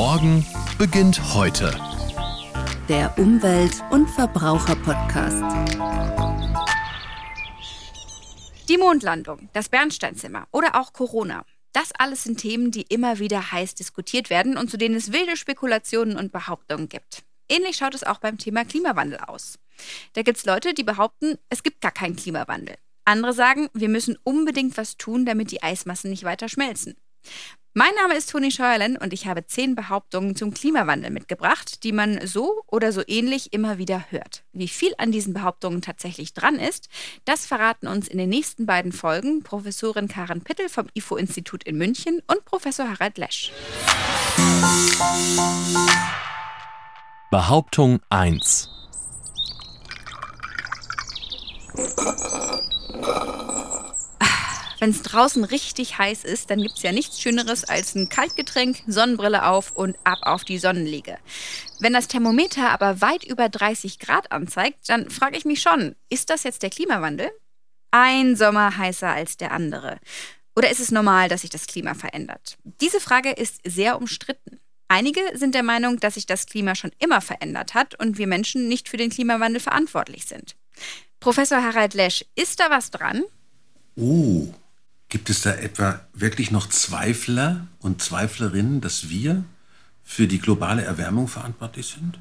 Morgen beginnt heute. Der Umwelt- und Verbraucher-Podcast. Die Mondlandung, das Bernsteinzimmer oder auch Corona. Das alles sind Themen, die immer wieder heiß diskutiert werden und zu denen es wilde Spekulationen und Behauptungen gibt. Ähnlich schaut es auch beim Thema Klimawandel aus. Da gibt es Leute, die behaupten, es gibt gar keinen Klimawandel. Andere sagen, wir müssen unbedingt was tun, damit die Eismassen nicht weiter schmelzen. Mein Name ist Toni Scheuerlen und ich habe zehn Behauptungen zum Klimawandel mitgebracht, die man so oder so ähnlich immer wieder hört. Wie viel an diesen Behauptungen tatsächlich dran ist, das verraten uns in den nächsten beiden Folgen Professorin Karen Pittel vom IFO-Institut in München und Professor Harald Lesch. Behauptung 1. Wenn es draußen richtig heiß ist, dann gibt es ja nichts Schöneres als ein Kaltgetränk, Sonnenbrille auf und ab auf die Sonnenliege. Wenn das Thermometer aber weit über 30 Grad anzeigt, dann frage ich mich schon, ist das jetzt der Klimawandel? Ein Sommer heißer als der andere. Oder ist es normal, dass sich das Klima verändert? Diese Frage ist sehr umstritten. Einige sind der Meinung, dass sich das Klima schon immer verändert hat und wir Menschen nicht für den Klimawandel verantwortlich sind. Professor Harald Lesch, ist da was dran? Oh, Gibt es da etwa wirklich noch Zweifler und Zweiflerinnen, dass wir für die globale Erwärmung verantwortlich sind?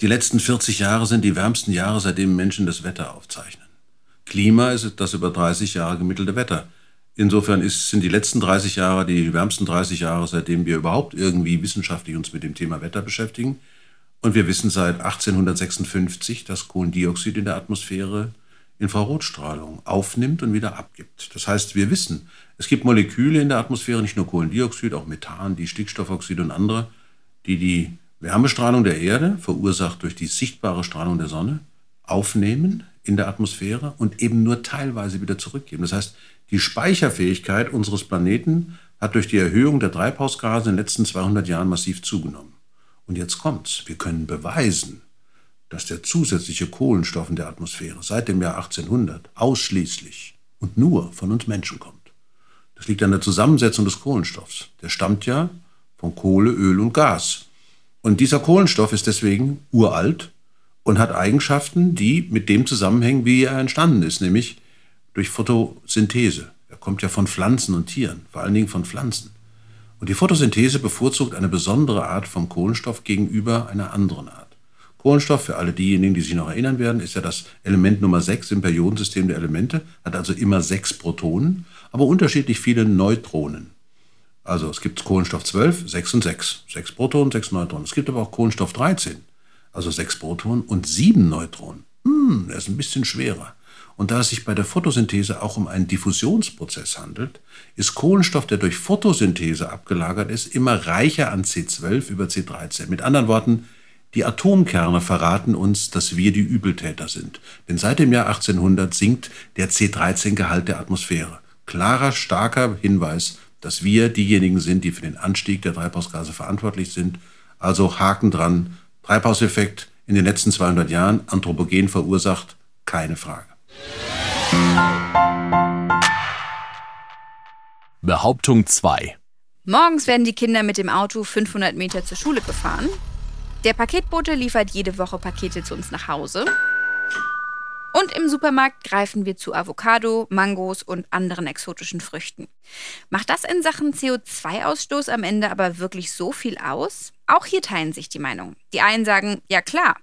Die letzten 40 Jahre sind die wärmsten Jahre, seitdem Menschen das Wetter aufzeichnen. Klima ist das über 30 Jahre gemittelte Wetter. Insofern ist, sind die letzten 30 Jahre die wärmsten 30 Jahre, seitdem wir überhaupt irgendwie wissenschaftlich uns mit dem Thema Wetter beschäftigen. Und wir wissen seit 1856, dass Kohlendioxid in der Atmosphäre Infrarotstrahlung aufnimmt und wieder abgibt. Das heißt, wir wissen, es gibt Moleküle in der Atmosphäre, nicht nur Kohlendioxid, auch Methan, die Stickstoffoxide und andere, die die Wärmestrahlung der Erde, verursacht durch die sichtbare Strahlung der Sonne, aufnehmen in der Atmosphäre und eben nur teilweise wieder zurückgeben. Das heißt, die Speicherfähigkeit unseres Planeten hat durch die Erhöhung der Treibhausgase in den letzten 200 Jahren massiv zugenommen. Und jetzt kommt's. Wir können beweisen, dass der zusätzliche Kohlenstoff in der Atmosphäre seit dem Jahr 1800 ausschließlich und nur von uns Menschen kommt. Das liegt an der Zusammensetzung des Kohlenstoffs. Der stammt ja von Kohle, Öl und Gas. Und dieser Kohlenstoff ist deswegen uralt und hat Eigenschaften, die mit dem zusammenhängen, wie er entstanden ist, nämlich durch Photosynthese. Er kommt ja von Pflanzen und Tieren, vor allen Dingen von Pflanzen. Und die Photosynthese bevorzugt eine besondere Art von Kohlenstoff gegenüber einer anderen Art. Kohlenstoff, für alle diejenigen, die sich noch erinnern werden, ist ja das Element Nummer 6 im Periodensystem der Elemente, hat also immer sechs Protonen, aber unterschiedlich viele Neutronen. Also es gibt Kohlenstoff 12, 6 und 6. 6 Protonen, 6 Neutronen. Es gibt aber auch Kohlenstoff 13, also 6 Protonen und 7 Neutronen. Hm, der ist ein bisschen schwerer. Und da es sich bei der Photosynthese auch um einen Diffusionsprozess handelt, ist Kohlenstoff, der durch Photosynthese abgelagert ist, immer reicher an C12 über C13. Mit anderen Worten, die Atomkerne verraten uns, dass wir die Übeltäter sind. Denn seit dem Jahr 1800 sinkt der C13-Gehalt der Atmosphäre. Klarer, starker Hinweis, dass wir diejenigen sind, die für den Anstieg der Treibhausgase verantwortlich sind. Also Haken dran. Treibhauseffekt in den letzten 200 Jahren anthropogen verursacht, keine Frage. Behauptung 2. Morgens werden die Kinder mit dem Auto 500 Meter zur Schule gefahren. Der Paketbote liefert jede Woche Pakete zu uns nach Hause. Und im Supermarkt greifen wir zu Avocado, Mangos und anderen exotischen Früchten. Macht das in Sachen CO2-Ausstoß am Ende aber wirklich so viel aus? Auch hier teilen sich die Meinungen. Die einen sagen, ja klar.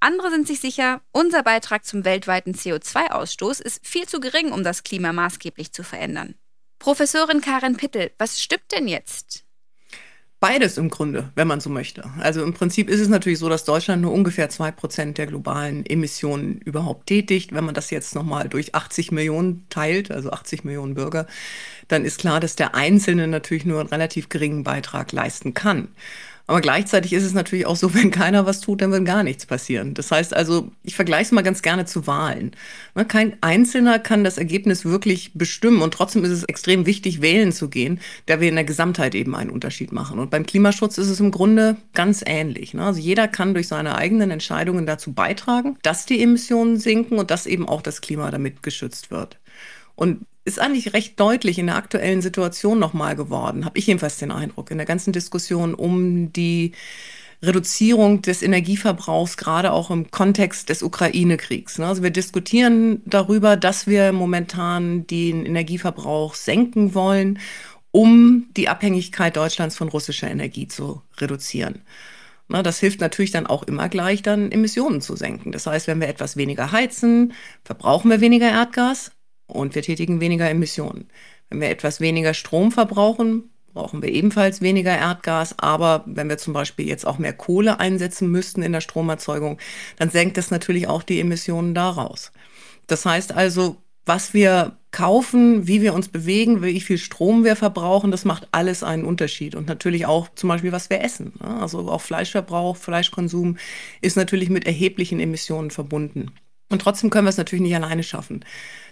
Andere sind sich sicher, unser Beitrag zum weltweiten CO2-Ausstoß ist viel zu gering, um das Klima maßgeblich zu verändern. Professorin Karin Pittel, was stimmt denn jetzt? Beides im Grunde, wenn man so möchte. Also im Prinzip ist es natürlich so, dass Deutschland nur ungefähr zwei Prozent der globalen Emissionen überhaupt tätigt. Wenn man das jetzt nochmal durch 80 Millionen teilt, also 80 Millionen Bürger, dann ist klar, dass der Einzelne natürlich nur einen relativ geringen Beitrag leisten kann. Aber gleichzeitig ist es natürlich auch so, wenn keiner was tut, dann wird gar nichts passieren. Das heißt also, ich vergleiche es mal ganz gerne zu Wahlen. Ne, kein Einzelner kann das Ergebnis wirklich bestimmen und trotzdem ist es extrem wichtig, wählen zu gehen, da wir in der Gesamtheit eben einen Unterschied machen. Und beim Klimaschutz ist es im Grunde ganz ähnlich. Ne? Also jeder kann durch seine eigenen Entscheidungen dazu beitragen, dass die Emissionen sinken und dass eben auch das Klima damit geschützt wird. Und ist eigentlich recht deutlich in der aktuellen Situation nochmal geworden, habe ich jedenfalls den Eindruck, in der ganzen Diskussion um die Reduzierung des Energieverbrauchs, gerade auch im Kontext des Ukraine-Kriegs. Ne? Also wir diskutieren darüber, dass wir momentan den Energieverbrauch senken wollen, um die Abhängigkeit Deutschlands von russischer Energie zu reduzieren. Das hilft natürlich dann auch immer gleich, dann Emissionen zu senken. Das heißt, wenn wir etwas weniger heizen, verbrauchen wir weniger Erdgas und wir tätigen weniger Emissionen. Wenn wir etwas weniger Strom verbrauchen, brauchen wir ebenfalls weniger Erdgas. Aber wenn wir zum Beispiel jetzt auch mehr Kohle einsetzen müssten in der Stromerzeugung, dann senkt das natürlich auch die Emissionen daraus. Das heißt also, was wir kaufen, wie wir uns bewegen, wie viel Strom wir verbrauchen, das macht alles einen Unterschied. Und natürlich auch zum Beispiel, was wir essen. Also auch Fleischverbrauch, Fleischkonsum ist natürlich mit erheblichen Emissionen verbunden. Und trotzdem können wir es natürlich nicht alleine schaffen,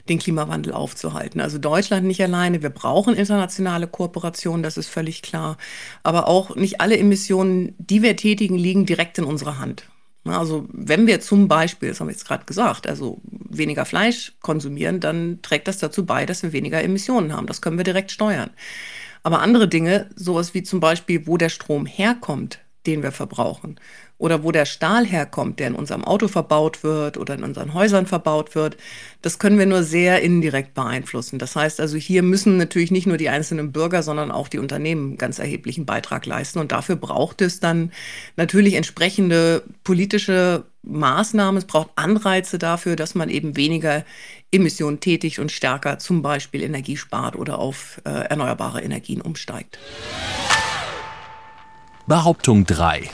den Klimawandel aufzuhalten. Also Deutschland nicht alleine. Wir brauchen internationale Kooperation, das ist völlig klar. Aber auch nicht alle Emissionen, die wir tätigen, liegen direkt in unserer Hand. Also wenn wir zum Beispiel, das haben wir jetzt gerade gesagt, also weniger Fleisch konsumieren, dann trägt das dazu bei, dass wir weniger Emissionen haben. Das können wir direkt steuern. Aber andere Dinge, sowas wie zum Beispiel, wo der Strom herkommt, den wir verbrauchen, oder wo der Stahl herkommt, der in unserem Auto verbaut wird oder in unseren Häusern verbaut wird, das können wir nur sehr indirekt beeinflussen. Das heißt also, hier müssen natürlich nicht nur die einzelnen Bürger, sondern auch die Unternehmen ganz erheblichen Beitrag leisten. Und dafür braucht es dann natürlich entsprechende politische Maßnahmen. Es braucht Anreize dafür, dass man eben weniger Emissionen tätigt und stärker zum Beispiel Energie spart oder auf äh, erneuerbare Energien umsteigt. Behauptung 3.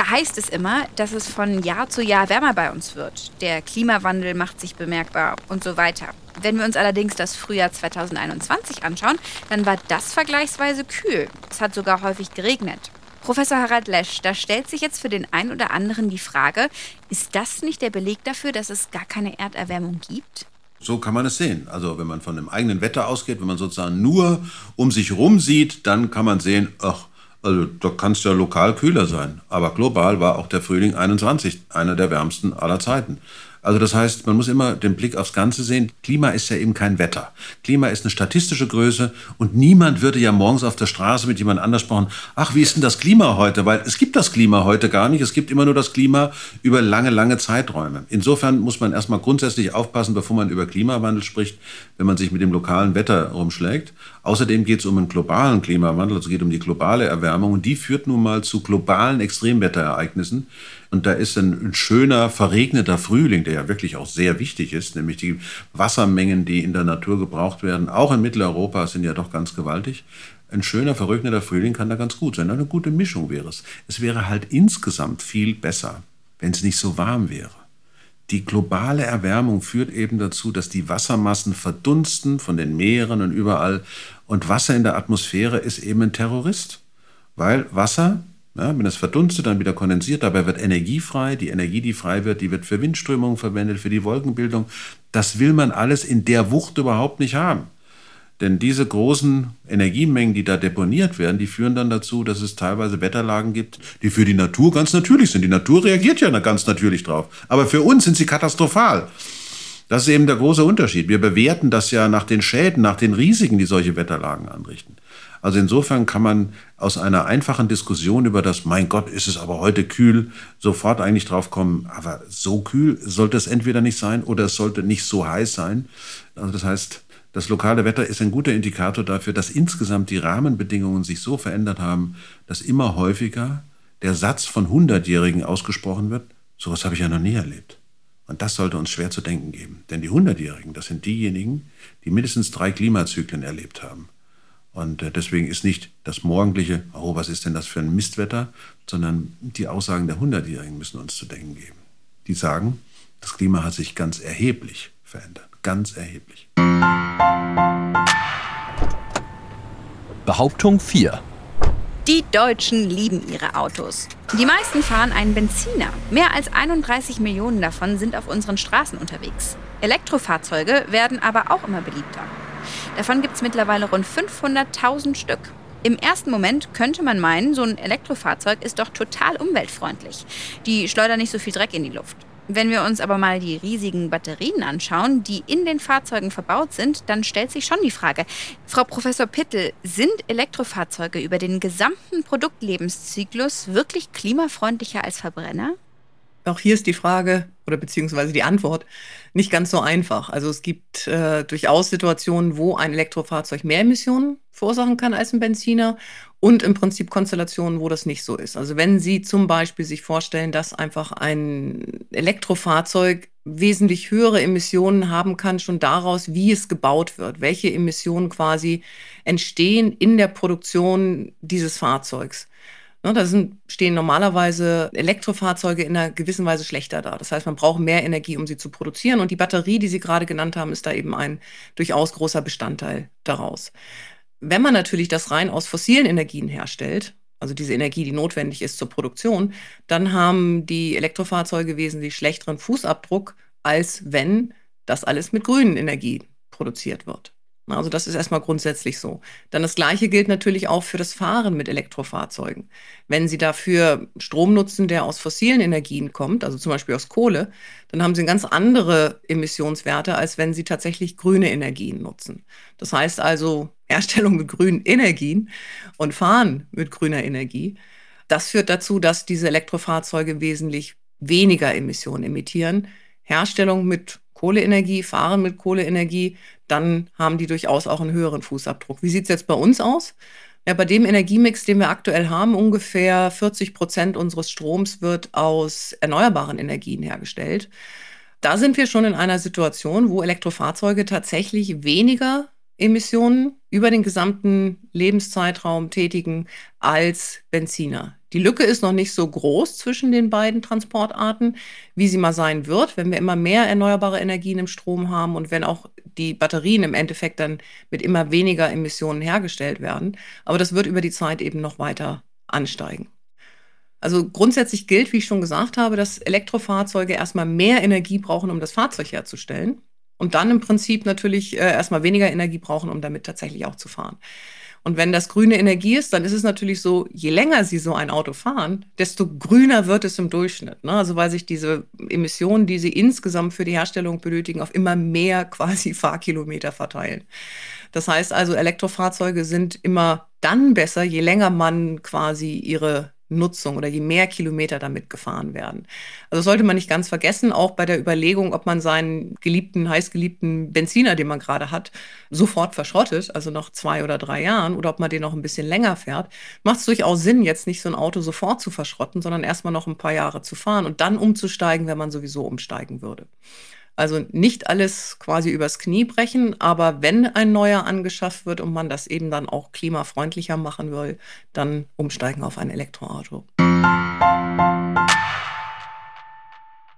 Da heißt es immer, dass es von Jahr zu Jahr wärmer bei uns wird. Der Klimawandel macht sich bemerkbar und so weiter. Wenn wir uns allerdings das Frühjahr 2021 anschauen, dann war das vergleichsweise kühl. Es hat sogar häufig geregnet. Professor Harald Lesch, da stellt sich jetzt für den einen oder anderen die Frage, ist das nicht der Beleg dafür, dass es gar keine Erderwärmung gibt? So kann man es sehen. Also wenn man von dem eigenen Wetter ausgeht, wenn man sozusagen nur um sich rum sieht, dann kann man sehen, ach, also da kann es ja lokal kühler sein. Aber global war auch der Frühling 21 einer der wärmsten aller Zeiten. Also das heißt, man muss immer den Blick aufs Ganze sehen. Klima ist ja eben kein Wetter. Klima ist eine statistische Größe und niemand würde ja morgens auf der Straße mit jemand anders sprechen, ach, wie ist denn das Klima heute? Weil es gibt das Klima heute gar nicht. Es gibt immer nur das Klima über lange, lange Zeiträume. Insofern muss man erstmal grundsätzlich aufpassen, bevor man über Klimawandel spricht, wenn man sich mit dem lokalen Wetter rumschlägt. Außerdem geht es um einen globalen Klimawandel, also geht um die globale Erwärmung und die führt nun mal zu globalen Extremwetterereignissen. Und da ist ein, ein, schöner, verregneter Frühling, der ja wirklich auch sehr wichtig ist, nämlich die Wassermengen, die in der Natur gebraucht werden, auch in Mitteleuropa sind ja doch ganz gewaltig. Ein schöner, verregneter Frühling kann da ganz gut sein. Eine gute Mischung wäre es. Es wäre halt insgesamt viel besser, wenn es nicht so warm wäre. Die globale Erwärmung führt eben dazu, dass die Wassermassen verdunsten von den Meeren und überall. Und Wasser in der Atmosphäre ist eben ein Terrorist. Weil Wasser, ja, wenn es verdunstet, dann wieder kondensiert, dabei wird Energie frei. Die Energie, die frei wird, die wird für Windströmungen verwendet, für die Wolkenbildung. Das will man alles in der Wucht überhaupt nicht haben. Denn diese großen Energiemengen, die da deponiert werden, die führen dann dazu, dass es teilweise Wetterlagen gibt, die für die Natur ganz natürlich sind. Die Natur reagiert ja ganz natürlich drauf. Aber für uns sind sie katastrophal. Das ist eben der große Unterschied. Wir bewerten das ja nach den Schäden, nach den Risiken, die solche Wetterlagen anrichten. Also insofern kann man aus einer einfachen Diskussion über das, mein Gott, ist es aber heute kühl, sofort eigentlich drauf kommen, aber so kühl sollte es entweder nicht sein oder es sollte nicht so heiß sein. Also das heißt, das lokale Wetter ist ein guter Indikator dafür, dass insgesamt die Rahmenbedingungen sich so verändert haben, dass immer häufiger der Satz von Hundertjährigen ausgesprochen wird, sowas habe ich ja noch nie erlebt. Und das sollte uns schwer zu denken geben. Denn die Hundertjährigen, das sind diejenigen, die mindestens drei Klimazyklen erlebt haben. Und äh, deswegen ist nicht das morgendliche, oh, was ist denn das für ein Mistwetter, sondern die Aussagen der Hundertjährigen müssen uns zu denken geben. Die sagen, das Klima hat sich ganz erheblich verändert. Ganz erheblich. Behauptung 4. Die Deutschen lieben ihre Autos. Die meisten fahren einen Benziner. Mehr als 31 Millionen davon sind auf unseren Straßen unterwegs. Elektrofahrzeuge werden aber auch immer beliebter. Davon gibt es mittlerweile rund 500.000 Stück. Im ersten Moment könnte man meinen, so ein Elektrofahrzeug ist doch total umweltfreundlich. Die schleudern nicht so viel Dreck in die Luft. Wenn wir uns aber mal die riesigen Batterien anschauen, die in den Fahrzeugen verbaut sind, dann stellt sich schon die Frage, Frau Professor Pittel, sind Elektrofahrzeuge über den gesamten Produktlebenszyklus wirklich klimafreundlicher als Verbrenner? Auch hier ist die Frage oder beziehungsweise die Antwort nicht ganz so einfach. Also es gibt äh, durchaus Situationen, wo ein Elektrofahrzeug mehr Emissionen verursachen kann als ein Benziner und im Prinzip Konstellationen, wo das nicht so ist. Also wenn Sie zum Beispiel sich vorstellen, dass einfach ein Elektrofahrzeug wesentlich höhere Emissionen haben kann, schon daraus, wie es gebaut wird, welche Emissionen quasi entstehen in der Produktion dieses Fahrzeugs. Ne, da sind, stehen normalerweise Elektrofahrzeuge in einer gewissen Weise schlechter da. Das heißt, man braucht mehr Energie, um sie zu produzieren. Und die Batterie, die Sie gerade genannt haben, ist da eben ein durchaus großer Bestandteil daraus. Wenn man natürlich das rein aus fossilen Energien herstellt, also diese Energie, die notwendig ist zur Produktion, dann haben die Elektrofahrzeuge wesentlich schlechteren Fußabdruck, als wenn das alles mit grünen Energien produziert wird. Also das ist erstmal grundsätzlich so. Dann das Gleiche gilt natürlich auch für das Fahren mit Elektrofahrzeugen. Wenn Sie dafür Strom nutzen, der aus fossilen Energien kommt, also zum Beispiel aus Kohle, dann haben Sie ganz andere Emissionswerte, als wenn Sie tatsächlich grüne Energien nutzen. Das heißt also Herstellung mit grünen Energien und Fahren mit grüner Energie. Das führt dazu, dass diese Elektrofahrzeuge wesentlich weniger Emissionen emittieren. Herstellung mit Kohleenergie, fahren mit Kohleenergie, dann haben die durchaus auch einen höheren Fußabdruck. Wie sieht es jetzt bei uns aus? Ja, bei dem Energiemix, den wir aktuell haben, ungefähr 40 Prozent unseres Stroms wird aus erneuerbaren Energien hergestellt. Da sind wir schon in einer Situation, wo Elektrofahrzeuge tatsächlich weniger Emissionen über den gesamten Lebenszeitraum tätigen als Benziner. Die Lücke ist noch nicht so groß zwischen den beiden Transportarten, wie sie mal sein wird, wenn wir immer mehr erneuerbare Energien im Strom haben und wenn auch die Batterien im Endeffekt dann mit immer weniger Emissionen hergestellt werden. Aber das wird über die Zeit eben noch weiter ansteigen. Also grundsätzlich gilt, wie ich schon gesagt habe, dass Elektrofahrzeuge erstmal mehr Energie brauchen, um das Fahrzeug herzustellen und dann im Prinzip natürlich äh, erstmal weniger Energie brauchen, um damit tatsächlich auch zu fahren. Und wenn das grüne Energie ist, dann ist es natürlich so, je länger Sie so ein Auto fahren, desto grüner wird es im Durchschnitt. Ne? Also weil sich diese Emissionen, die Sie insgesamt für die Herstellung benötigen, auf immer mehr quasi Fahrkilometer verteilen. Das heißt also, Elektrofahrzeuge sind immer dann besser, je länger man quasi ihre Nutzung oder je mehr Kilometer damit gefahren werden. Also sollte man nicht ganz vergessen, auch bei der Überlegung, ob man seinen geliebten, heißgeliebten Benziner, den man gerade hat, sofort verschrottet, also nach zwei oder drei Jahren, oder ob man den noch ein bisschen länger fährt, macht es durchaus Sinn, jetzt nicht so ein Auto sofort zu verschrotten, sondern erstmal noch ein paar Jahre zu fahren und dann umzusteigen, wenn man sowieso umsteigen würde. Also nicht alles quasi übers Knie brechen, aber wenn ein neuer angeschafft wird und man das eben dann auch klimafreundlicher machen will, dann umsteigen auf ein Elektroauto.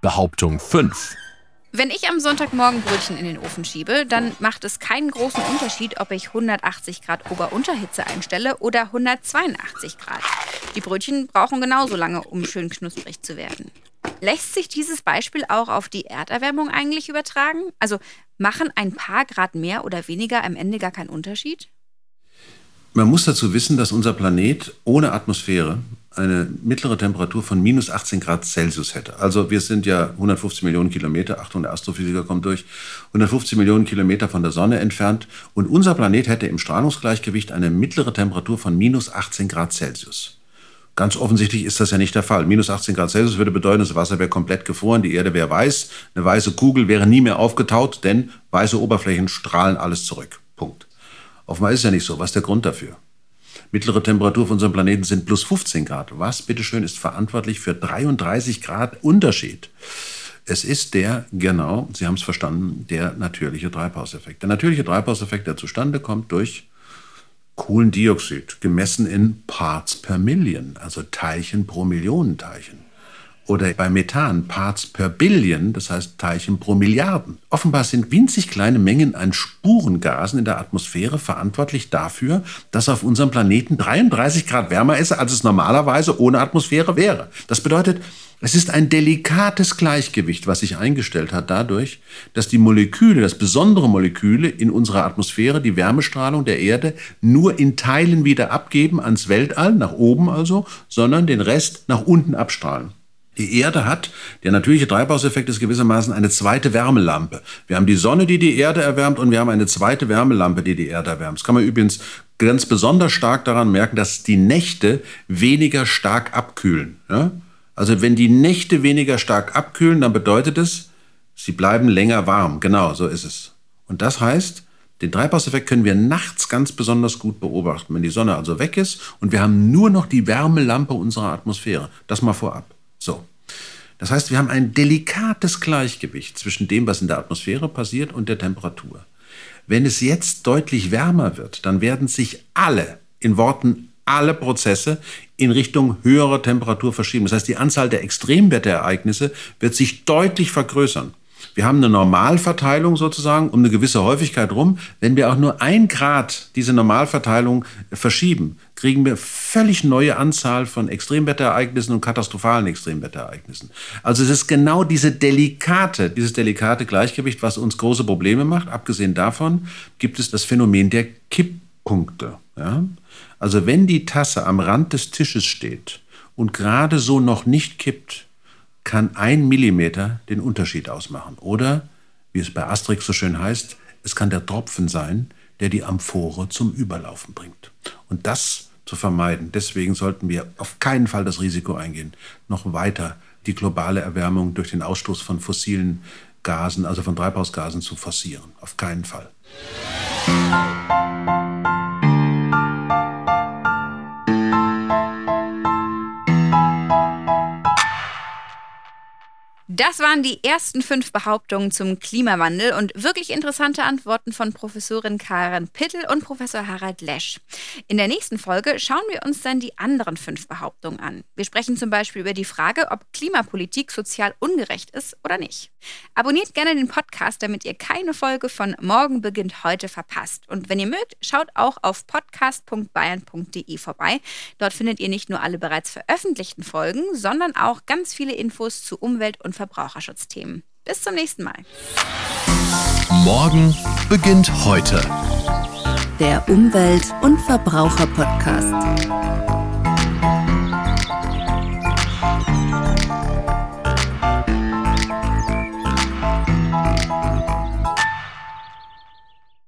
Behauptung 5. Wenn ich am Sonntagmorgen Brötchen in den Ofen schiebe, dann macht es keinen großen Unterschied, ob ich 180 Grad Ober-Unterhitze einstelle oder 182 Grad. Die Brötchen brauchen genauso lange, um schön knusprig zu werden. Lässt sich dieses Beispiel auch auf die Erderwärmung eigentlich übertragen? Also machen ein paar Grad mehr oder weniger am Ende gar keinen Unterschied? Man muss dazu wissen, dass unser Planet ohne Atmosphäre eine mittlere Temperatur von minus 18 Grad Celsius hätte. Also wir sind ja 150 Millionen Kilometer, Achtung, der Astrophysiker kommt durch, 150 Millionen Kilometer von der Sonne entfernt und unser Planet hätte im Strahlungsgleichgewicht eine mittlere Temperatur von minus 18 Grad Celsius. Ganz offensichtlich ist das ja nicht der Fall. Minus 18 Grad Celsius würde bedeuten, das Wasser wäre komplett gefroren, die Erde wäre weiß, eine weiße Kugel wäre nie mehr aufgetaut, denn weiße Oberflächen strahlen alles zurück. Punkt. Offenbar ist es ja nicht so. Was ist der Grund dafür? Mittlere Temperatur von unserem Planeten sind plus 15 Grad. Was, bitteschön, ist verantwortlich für 33 Grad Unterschied? Es ist der, genau, Sie haben es verstanden, der natürliche Treibhauseffekt. Der natürliche Treibhauseffekt, der zustande kommt durch Kohlendioxid, gemessen in Parts per Million, also Teilchen pro Millionen Teilchen. Oder bei Methan Parts per Billion, das heißt Teilchen pro Milliarden. Offenbar sind winzig kleine Mengen an Spurengasen in der Atmosphäre verantwortlich dafür, dass auf unserem Planeten 33 Grad wärmer ist, als es normalerweise ohne Atmosphäre wäre. Das bedeutet, es ist ein delikates Gleichgewicht, was sich eingestellt hat dadurch, dass die Moleküle, das besondere Moleküle in unserer Atmosphäre, die Wärmestrahlung der Erde, nur in Teilen wieder abgeben ans Weltall, nach oben also, sondern den Rest nach unten abstrahlen. Die Erde hat, der natürliche Treibhauseffekt ist gewissermaßen eine zweite Wärmelampe. Wir haben die Sonne, die die Erde erwärmt und wir haben eine zweite Wärmelampe, die die Erde erwärmt. Das kann man übrigens ganz besonders stark daran merken, dass die Nächte weniger stark abkühlen. Ja? Also wenn die Nächte weniger stark abkühlen, dann bedeutet es, sie bleiben länger warm. Genau, so ist es. Und das heißt, den Treibhauseffekt können wir nachts ganz besonders gut beobachten, wenn die Sonne also weg ist und wir haben nur noch die Wärmelampe unserer Atmosphäre. Das mal vorab. So. Das heißt, wir haben ein delikates Gleichgewicht zwischen dem, was in der Atmosphäre passiert und der Temperatur. Wenn es jetzt deutlich wärmer wird, dann werden sich alle, in Worten alle Prozesse in Richtung höherer Temperatur verschieben. Das heißt, die Anzahl der Extremwetterereignisse wird sich deutlich vergrößern. Wir haben eine Normalverteilung sozusagen um eine gewisse Häufigkeit rum. Wenn wir auch nur ein Grad diese Normalverteilung verschieben, kriegen wir völlig neue Anzahl von Extremwetterereignissen und katastrophalen Extremwetterereignissen. Also es ist genau diese delikate, dieses delikate Gleichgewicht, was uns große Probleme macht. Abgesehen davon gibt es das Phänomen der Kipppunkte. Ja? Also wenn die Tasse am Rand des Tisches steht und gerade so noch nicht kippt, kann ein Millimeter den Unterschied ausmachen. Oder, wie es bei Asterix so schön heißt, es kann der Tropfen sein, der die Amphore zum Überlaufen bringt. Und das zu vermeiden. Deswegen sollten wir auf keinen Fall das Risiko eingehen, noch weiter die globale Erwärmung durch den Ausstoß von fossilen Gasen, also von Treibhausgasen zu forcieren. Auf keinen Fall. Das waren die ersten fünf Behauptungen zum Klimawandel und wirklich interessante Antworten von Professorin Karen Pittel und Professor Harald Lesch. In der nächsten Folge schauen wir uns dann die anderen fünf Behauptungen an. Wir sprechen zum Beispiel über die Frage, ob Klimapolitik sozial ungerecht ist oder nicht. Abonniert gerne den Podcast, damit ihr keine Folge von Morgen beginnt heute verpasst. Und wenn ihr mögt, schaut auch auf podcast.bayern.de vorbei. Dort findet ihr nicht nur alle bereits veröffentlichten Folgen, sondern auch ganz viele Infos zu Umwelt- und Verbraucherschutzthemen. Bis zum nächsten Mal. Morgen beginnt heute. Der Umwelt- und Verbraucher-Podcast.